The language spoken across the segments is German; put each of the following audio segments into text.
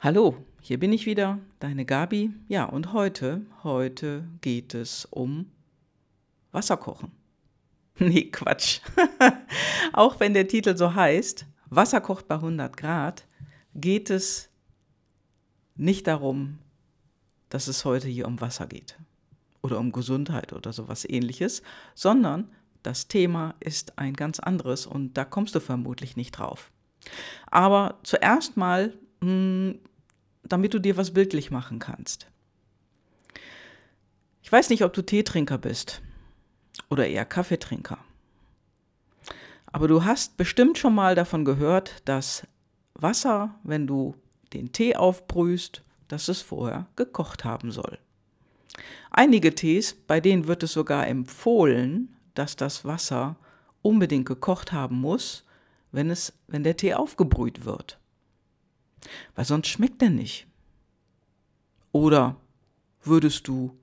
Hallo, hier bin ich wieder, deine Gabi. Ja, und heute, heute geht es um Wasserkochen. Nee, Quatsch. Auch wenn der Titel so heißt, Wasser kocht bei 100 Grad, geht es nicht darum, dass es heute hier um Wasser geht oder um Gesundheit oder sowas ähnliches, sondern das Thema ist ein ganz anderes und da kommst du vermutlich nicht drauf. Aber zuerst mal hm, damit du dir was bildlich machen kannst. Ich weiß nicht, ob du Teetrinker bist oder eher Kaffeetrinker. Aber du hast bestimmt schon mal davon gehört, dass Wasser, wenn du den Tee aufbrühst, dass es vorher gekocht haben soll. Einige Tees, bei denen wird es sogar empfohlen, dass das Wasser unbedingt gekocht haben muss, wenn, es, wenn der Tee aufgebrüht wird. Weil sonst schmeckt er nicht. Oder würdest du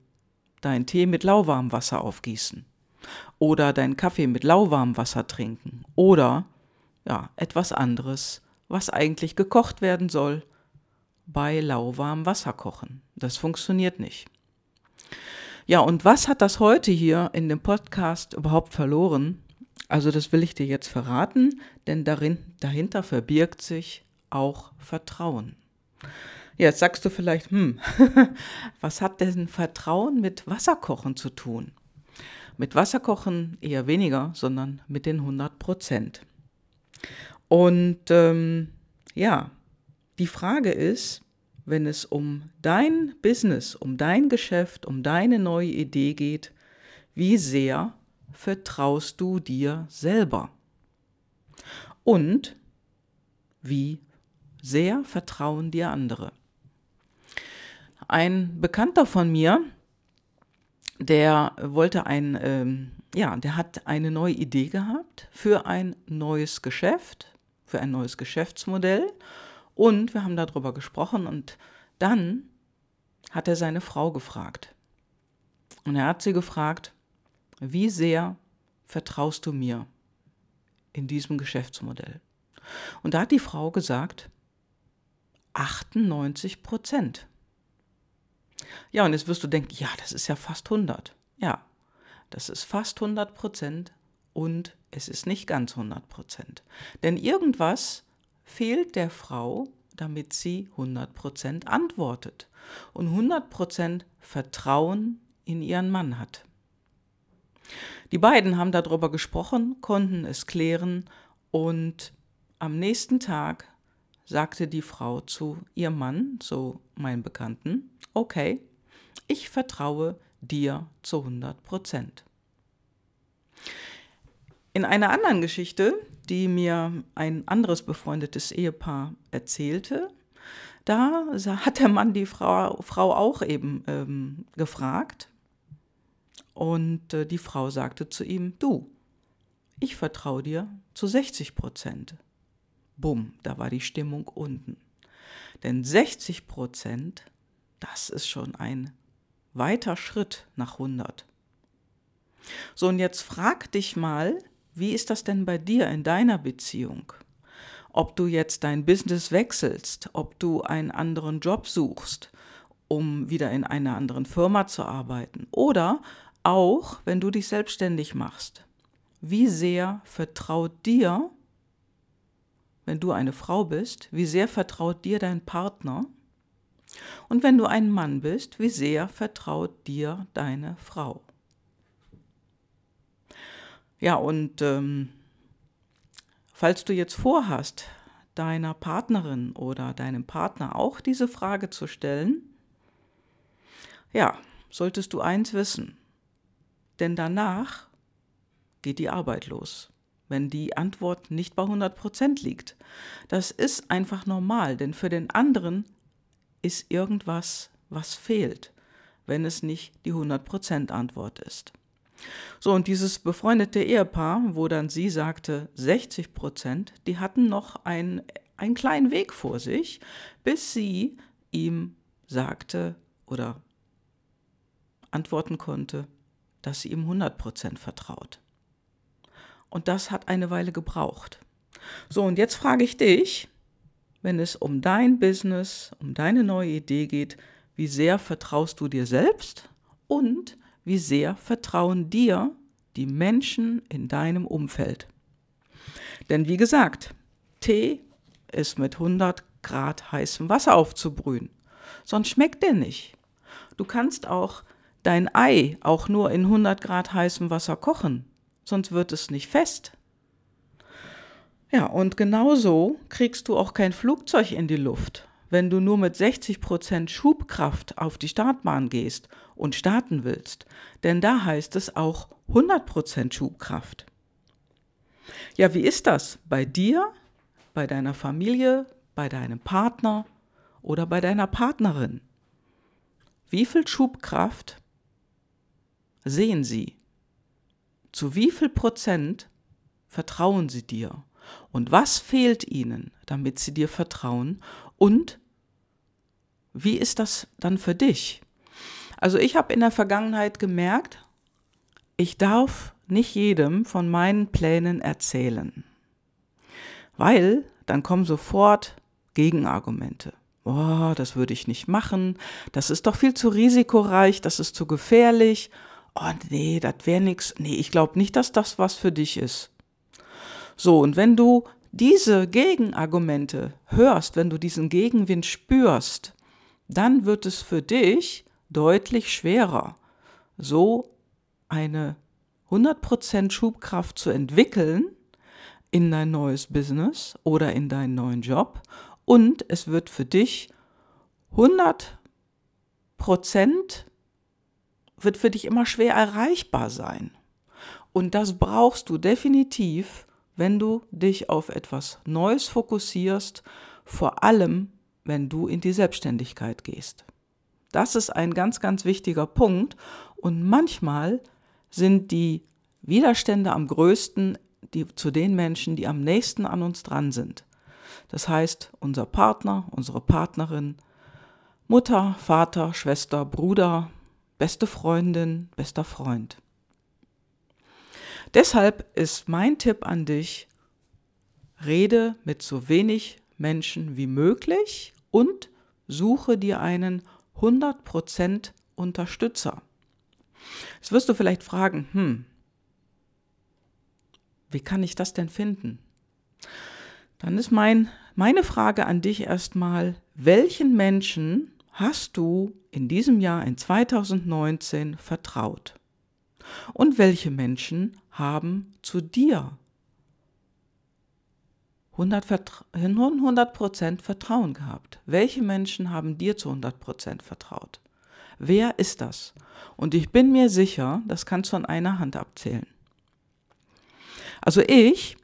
deinen Tee mit lauwarmem Wasser aufgießen? Oder deinen Kaffee mit lauwarmem Wasser trinken? Oder ja, etwas anderes, was eigentlich gekocht werden soll, bei lauwarmem Wasser kochen. Das funktioniert nicht. Ja, und was hat das heute hier in dem Podcast überhaupt verloren? Also das will ich dir jetzt verraten, denn darin, dahinter verbirgt sich auch Vertrauen. Jetzt sagst du vielleicht, hm, was hat denn Vertrauen mit Wasserkochen zu tun? Mit Wasserkochen eher weniger, sondern mit den 100 Prozent. Und ähm, ja, die Frage ist, wenn es um dein Business, um dein Geschäft, um deine neue Idee geht, wie sehr vertraust du dir selber? Und wie sehr vertrauen dir andere. Ein Bekannter von mir, der wollte ein, ähm, ja, der hat eine neue Idee gehabt für ein neues Geschäft, für ein neues Geschäftsmodell. Und wir haben darüber gesprochen und dann hat er seine Frau gefragt. Und er hat sie gefragt, wie sehr vertraust du mir in diesem Geschäftsmodell? Und da hat die Frau gesagt, 98 Prozent. Ja, und jetzt wirst du denken, ja, das ist ja fast 100. Ja, das ist fast 100 Prozent und es ist nicht ganz 100 Prozent. Denn irgendwas fehlt der Frau, damit sie 100 Prozent antwortet und 100 Prozent Vertrauen in ihren Mann hat. Die beiden haben darüber gesprochen, konnten es klären und am nächsten Tag sagte die Frau zu ihrem Mann, zu meinem Bekannten, okay, ich vertraue dir zu 100 Prozent. In einer anderen Geschichte, die mir ein anderes befreundetes Ehepaar erzählte, da hat der Mann die Frau, Frau auch eben ähm, gefragt. Und äh, die Frau sagte zu ihm, du, ich vertraue dir zu 60 Prozent bumm, da war die Stimmung unten. Denn 60 Prozent, das ist schon ein weiter Schritt nach 100. So, und jetzt frag dich mal, wie ist das denn bei dir in deiner Beziehung? Ob du jetzt dein Business wechselst, ob du einen anderen Job suchst, um wieder in einer anderen Firma zu arbeiten oder auch, wenn du dich selbstständig machst. Wie sehr vertraut dir wenn du eine Frau bist, wie sehr vertraut dir dein Partner? Und wenn du ein Mann bist, wie sehr vertraut dir deine Frau? Ja, und ähm, falls du jetzt vorhast, deiner Partnerin oder deinem Partner auch diese Frage zu stellen, ja, solltest du eins wissen, denn danach geht die Arbeit los wenn die Antwort nicht bei 100 Prozent liegt. Das ist einfach normal, denn für den anderen ist irgendwas, was fehlt, wenn es nicht die 100 Prozent Antwort ist. So, und dieses befreundete Ehepaar, wo dann sie sagte 60 Prozent, die hatten noch ein, einen kleinen Weg vor sich, bis sie ihm sagte oder antworten konnte, dass sie ihm 100 Prozent vertraut. Und das hat eine Weile gebraucht. So, und jetzt frage ich dich, wenn es um dein Business, um deine neue Idee geht, wie sehr vertraust du dir selbst und wie sehr vertrauen dir die Menschen in deinem Umfeld. Denn wie gesagt, Tee ist mit 100 Grad heißem Wasser aufzubrühen, sonst schmeckt der nicht. Du kannst auch dein Ei auch nur in 100 Grad heißem Wasser kochen, sonst wird es nicht fest. Ja, und genauso kriegst du auch kein Flugzeug in die Luft, wenn du nur mit 60 Prozent Schubkraft auf die Startbahn gehst und starten willst. Denn da heißt es auch 100 Prozent Schubkraft. Ja, wie ist das bei dir, bei deiner Familie, bei deinem Partner oder bei deiner Partnerin? Wie viel Schubkraft sehen sie? Zu wie viel Prozent vertrauen sie dir? Und was fehlt ihnen, damit sie dir vertrauen? Und wie ist das dann für dich? Also ich habe in der Vergangenheit gemerkt, ich darf nicht jedem von meinen Plänen erzählen, weil dann kommen sofort Gegenargumente. Oh, das würde ich nicht machen, das ist doch viel zu risikoreich, das ist zu gefährlich. Oh nee, das wäre nichts. Nee, ich glaube nicht, dass das was für dich ist. So, und wenn du diese Gegenargumente hörst, wenn du diesen Gegenwind spürst, dann wird es für dich deutlich schwerer, so eine 100% Schubkraft zu entwickeln in dein neues Business oder in deinen neuen Job und es wird für dich 100% wird für dich immer schwer erreichbar sein. Und das brauchst du definitiv, wenn du dich auf etwas Neues fokussierst, vor allem wenn du in die Selbstständigkeit gehst. Das ist ein ganz, ganz wichtiger Punkt und manchmal sind die Widerstände am größten die, zu den Menschen, die am nächsten an uns dran sind. Das heißt, unser Partner, unsere Partnerin, Mutter, Vater, Schwester, Bruder, beste Freundin, bester Freund. Deshalb ist mein Tipp an dich, rede mit so wenig Menschen wie möglich und suche dir einen 100% Unterstützer. Jetzt wirst du vielleicht fragen, hm, wie kann ich das denn finden? Dann ist mein, meine Frage an dich erstmal, welchen Menschen hast du in diesem Jahr, in 2019, vertraut? Und welche Menschen haben zu dir 100%, Vertrauen gehabt? Welche Menschen haben dir zu 100% vertraut? Wer ist das? Und ich bin mir sicher, das kannst du an einer Hand abzählen. Also ich,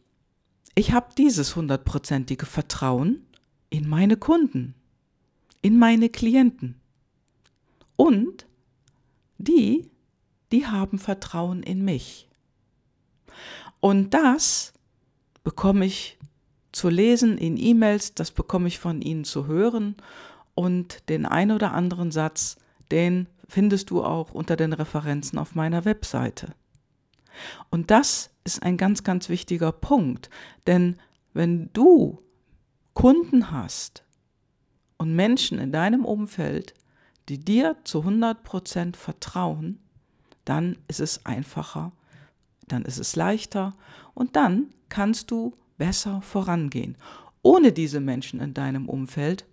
ich habe dieses hundertprozentige Vertrauen in meine Kunden, in meine Klienten. Und die, die haben Vertrauen in mich. Und das bekomme ich zu lesen in E-Mails, das bekomme ich von ihnen zu hören und den ein oder anderen Satz, den findest du auch unter den Referenzen auf meiner Webseite. Und das ist ein ganz, ganz wichtiger Punkt, denn wenn du Kunden hast und Menschen in deinem Umfeld, die dir zu 100% vertrauen, dann ist es einfacher, dann ist es leichter und dann kannst du besser vorangehen. Ohne diese Menschen in deinem Umfeld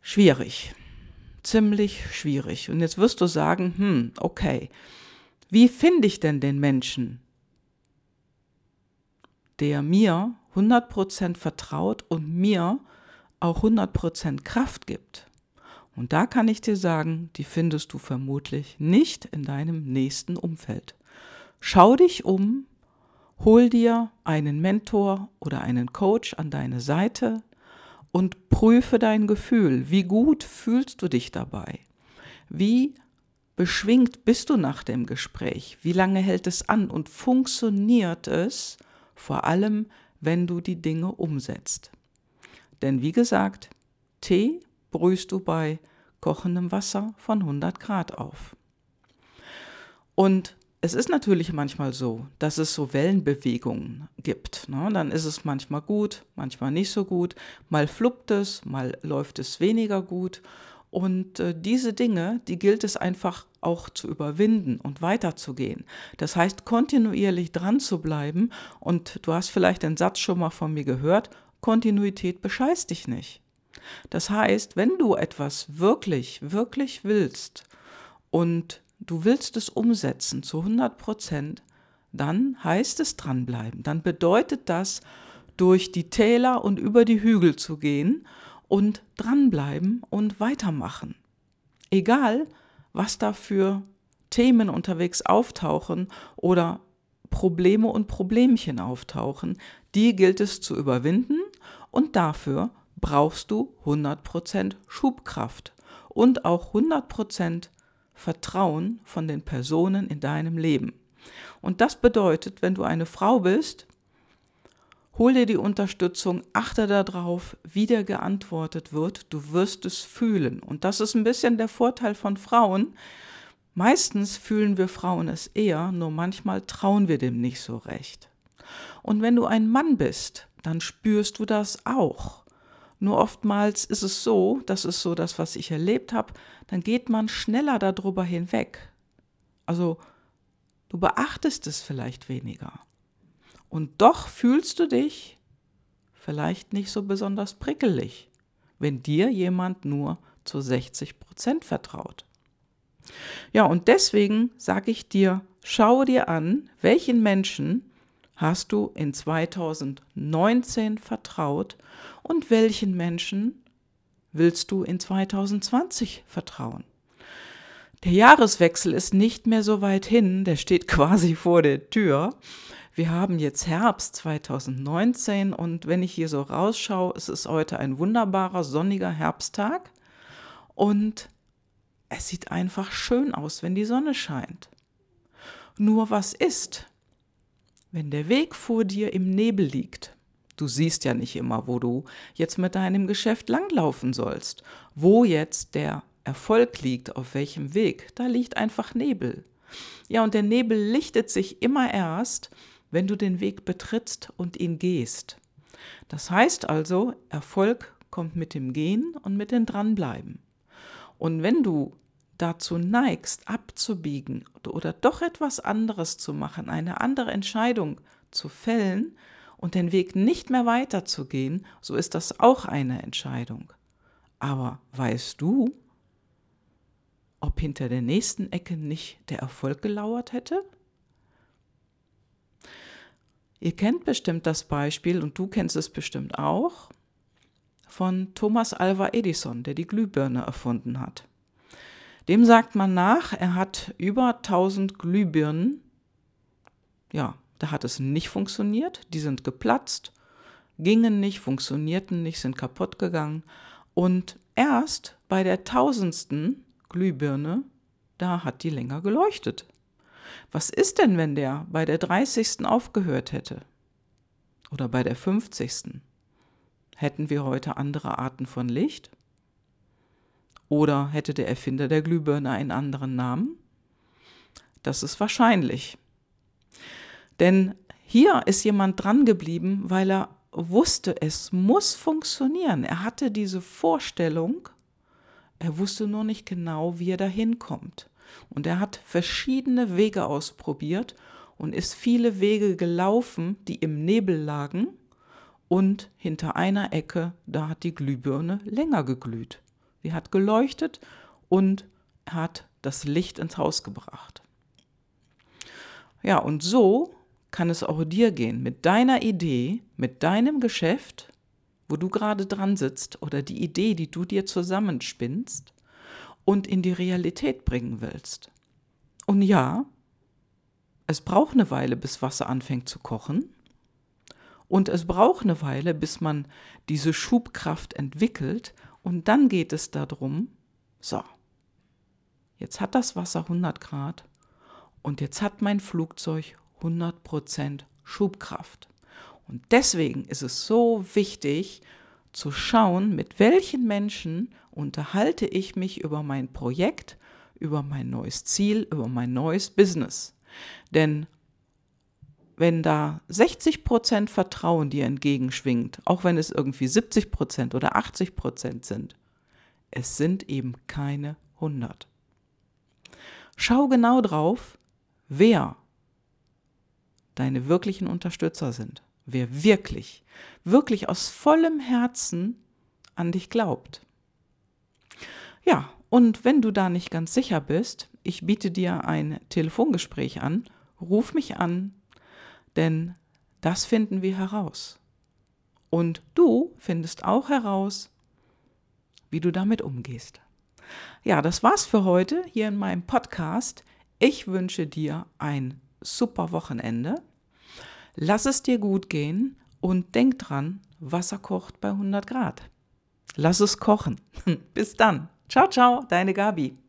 schwierig, ziemlich schwierig. Und jetzt wirst du sagen, hm, okay, wie finde ich denn den Menschen, der mir 100% vertraut und mir auch 100% Kraft gibt? Und da kann ich dir sagen, die findest du vermutlich nicht in deinem nächsten Umfeld. Schau dich um, hol dir einen Mentor oder einen Coach an deine Seite und prüfe dein Gefühl. Wie gut fühlst du dich dabei? Wie beschwingt bist du nach dem Gespräch? Wie lange hält es an und funktioniert es, vor allem wenn du die Dinge umsetzt? Denn wie gesagt, Tee brühst du bei kochendem Wasser von 100 Grad auf. Und es ist natürlich manchmal so, dass es so Wellenbewegungen gibt. Ne? Dann ist es manchmal gut, manchmal nicht so gut. Mal fluppt es, mal läuft es weniger gut. Und äh, diese Dinge, die gilt es einfach auch zu überwinden und weiterzugehen. Das heißt, kontinuierlich dran zu bleiben. Und du hast vielleicht den Satz schon mal von mir gehört, Kontinuität bescheißt dich nicht. Das heißt, wenn du etwas wirklich, wirklich willst und du willst es umsetzen zu 100 Prozent, dann heißt es dranbleiben. Dann bedeutet das, durch die Täler und über die Hügel zu gehen und dranbleiben und weitermachen. Egal, was da für Themen unterwegs auftauchen oder Probleme und Problemchen auftauchen, die gilt es zu überwinden und dafür brauchst du 100% Schubkraft und auch 100% Vertrauen von den Personen in deinem Leben. Und das bedeutet, wenn du eine Frau bist, hol dir die Unterstützung, achte darauf, wie dir geantwortet wird, du wirst es fühlen. Und das ist ein bisschen der Vorteil von Frauen. Meistens fühlen wir Frauen es eher, nur manchmal trauen wir dem nicht so recht. Und wenn du ein Mann bist, dann spürst du das auch. Nur oftmals ist es so, das ist so das, was ich erlebt habe, dann geht man schneller darüber hinweg. Also du beachtest es vielleicht weniger. Und doch fühlst du dich vielleicht nicht so besonders prickelig, wenn dir jemand nur zu 60 Prozent vertraut. Ja, und deswegen sage ich dir, schau dir an, welchen Menschen hast du in 2019 vertraut und welchen Menschen willst du in 2020 vertrauen? Der Jahreswechsel ist nicht mehr so weit hin, der steht quasi vor der Tür. Wir haben jetzt Herbst 2019 und wenn ich hier so rausschaue, es ist heute ein wunderbarer sonniger Herbsttag und es sieht einfach schön aus, wenn die Sonne scheint. Nur was ist, wenn der Weg vor dir im Nebel liegt, du siehst ja nicht immer, wo du jetzt mit deinem Geschäft langlaufen sollst, wo jetzt der Erfolg liegt, auf welchem Weg, da liegt einfach Nebel. Ja, und der Nebel lichtet sich immer erst, wenn du den Weg betrittst und ihn gehst. Das heißt also, Erfolg kommt mit dem Gehen und mit dem Dranbleiben. Und wenn du dazu neigst, abzubiegen oder doch etwas anderes zu machen, eine andere Entscheidung zu fällen und den Weg nicht mehr weiterzugehen, so ist das auch eine Entscheidung. Aber weißt du, ob hinter der nächsten Ecke nicht der Erfolg gelauert hätte? Ihr kennt bestimmt das Beispiel und du kennst es bestimmt auch von Thomas Alva Edison, der die Glühbirne erfunden hat. Dem sagt man nach, er hat über 1000 Glühbirnen. Ja, da hat es nicht funktioniert. Die sind geplatzt, gingen nicht, funktionierten nicht, sind kaputt gegangen. Und erst bei der tausendsten Glühbirne, da hat die länger geleuchtet. Was ist denn, wenn der bei der 30. aufgehört hätte? Oder bei der 50. Hätten wir heute andere Arten von Licht? Oder hätte der Erfinder der Glühbirne einen anderen Namen? Das ist wahrscheinlich. Denn hier ist jemand dran geblieben, weil er wusste, es muss funktionieren. Er hatte diese Vorstellung, er wusste nur nicht genau, wie er dahin kommt. Und er hat verschiedene Wege ausprobiert und ist viele Wege gelaufen, die im Nebel lagen. Und hinter einer Ecke, da hat die Glühbirne länger geglüht. Sie hat geleuchtet und hat das Licht ins Haus gebracht. Ja, und so kann es auch dir gehen mit deiner Idee, mit deinem Geschäft, wo du gerade dran sitzt oder die Idee, die du dir zusammenspinnst und in die Realität bringen willst. Und ja, es braucht eine Weile, bis Wasser anfängt zu kochen. Und es braucht eine Weile, bis man diese Schubkraft entwickelt und dann geht es darum, so, jetzt hat das Wasser 100 Grad und jetzt hat mein Flugzeug 100% Schubkraft. Und deswegen ist es so wichtig zu schauen, mit welchen Menschen unterhalte ich mich über mein Projekt, über mein neues Ziel, über mein neues Business. Denn wenn da 60 Prozent Vertrauen dir entgegenschwingt, auch wenn es irgendwie 70 Prozent oder 80 Prozent sind, es sind eben keine 100. Schau genau drauf, wer deine wirklichen Unterstützer sind, wer wirklich, wirklich aus vollem Herzen an dich glaubt. Ja, und wenn du da nicht ganz sicher bist, ich biete dir ein Telefongespräch an, ruf mich an, denn das finden wir heraus. Und du findest auch heraus, wie du damit umgehst. Ja, das war's für heute hier in meinem Podcast. Ich wünsche dir ein super Wochenende. Lass es dir gut gehen und denk dran, Wasser kocht bei 100 Grad. Lass es kochen. Bis dann. Ciao, ciao, deine Gabi.